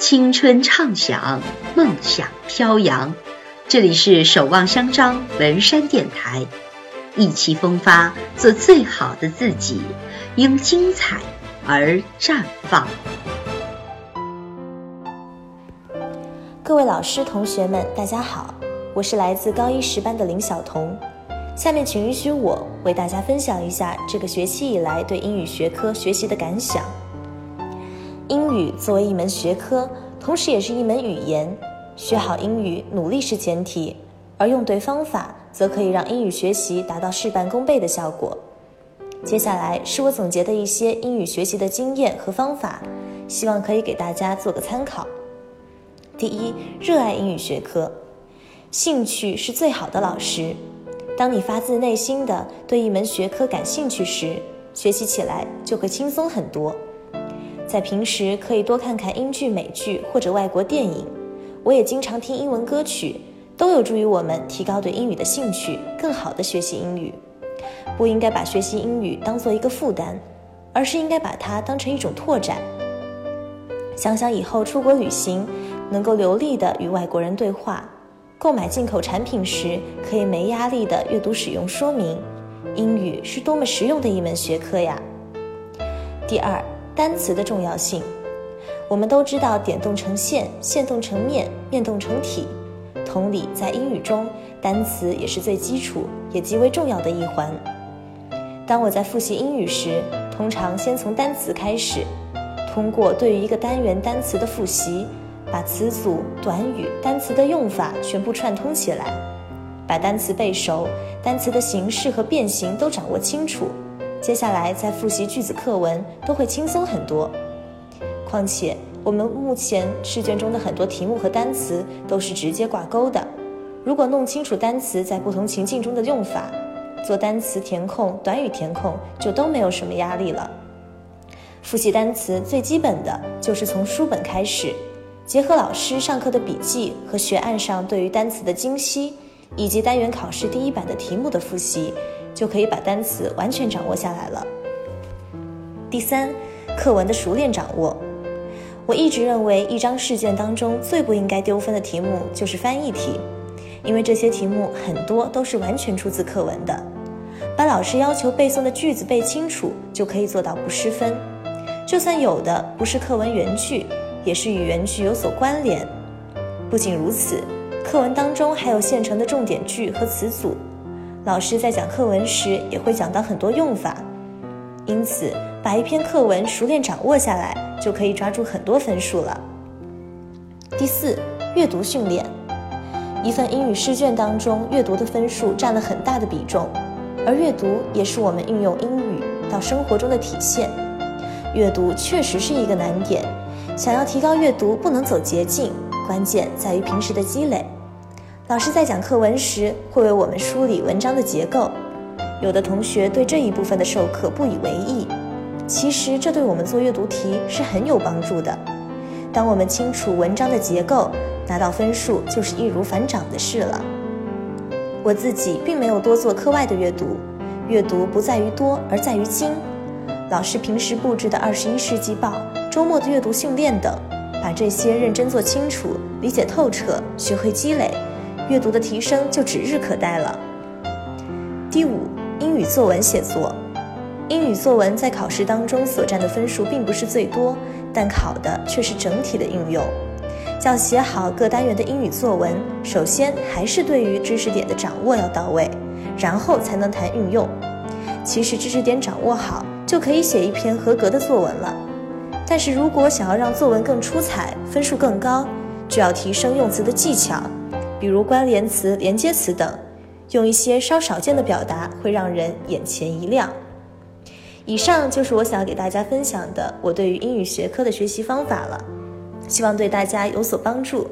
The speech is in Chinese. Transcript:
青春畅想，梦想飘扬。这里是守望相张文山电台，意气风发，做最好的自己，因精彩而绽放。各位老师、同学们，大家好，我是来自高一十班的林晓彤。下面请允许我为大家分享一下这个学期以来对英语学科学习的感想。英语作为一门学科，同时也是一门语言。学好英语，努力是前提，而用对方法，则可以让英语学习达到事半功倍的效果。接下来是我总结的一些英语学习的经验和方法，希望可以给大家做个参考。第一，热爱英语学科，兴趣是最好的老师。当你发自内心的对一门学科感兴趣时，学习起来就会轻松很多。在平时可以多看看英剧、美剧或者外国电影，我也经常听英文歌曲，都有助于我们提高对英语的兴趣，更好的学习英语。不应该把学习英语当做一个负担，而是应该把它当成一种拓展。想想以后出国旅行，能够流利的与外国人对话，购买进口产品时可以没压力的阅读使用说明，英语是多么实用的一门学科呀！第二。单词的重要性，我们都知道点动成线，线动成面，面动成体。同理，在英语中，单词也是最基础也极为重要的一环。当我在复习英语时，通常先从单词开始，通过对于一个单元单词的复习，把词组、短语、单词的用法全部串通起来，把单词背熟，单词的形式和变形都掌握清楚。接下来再复习句子课文都会轻松很多。况且我们目前试卷中的很多题目和单词都是直接挂钩的，如果弄清楚单词在不同情境中的用法，做单词填空、短语填空就都没有什么压力了。复习单词最基本的就是从书本开始，结合老师上课的笔记和学案上对于单词的精析，以及单元考试第一版的题目的复习。就可以把单词完全掌握下来了。第三，课文的熟练掌握。我一直认为，一张试卷当中最不应该丢分的题目就是翻译题，因为这些题目很多都是完全出自课文的。把老师要求背诵的句子背清楚，就可以做到不失分。就算有的不是课文原句，也是与原句有所关联。不仅如此，课文当中还有现成的重点句和词组。老师在讲课文时也会讲到很多用法，因此把一篇课文熟练掌握下来，就可以抓住很多分数了。第四，阅读训练。一份英语试卷当中，阅读的分数占了很大的比重，而阅读也是我们运用英语到生活中的体现。阅读确实是一个难点，想要提高阅读，不能走捷径，关键在于平时的积累。老师在讲课文时，会为我们梳理文章的结构。有的同学对这一部分的授课不以为意，其实这对我们做阅读题是很有帮助的。当我们清楚文章的结构，拿到分数就是易如反掌的事了。我自己并没有多做课外的阅读，阅读不在于多，而在于精。老师平时布置的《二十一世纪报》、周末的阅读训练等，把这些认真做清楚，理解透彻，学会积累。阅读的提升就指日可待了。第五，英语作文写作。英语作文在考试当中所占的分数并不是最多，但考的却是整体的应用。要写好各单元的英语作文，首先还是对于知识点的掌握要到位，然后才能谈运用。其实知识点掌握好，就可以写一篇合格的作文了。但是如果想要让作文更出彩，分数更高，就要提升用词的技巧。比如关联词、连接词等，用一些稍少见的表达，会让人眼前一亮。以上就是我想要给大家分享的我对于英语学科的学习方法了，希望对大家有所帮助。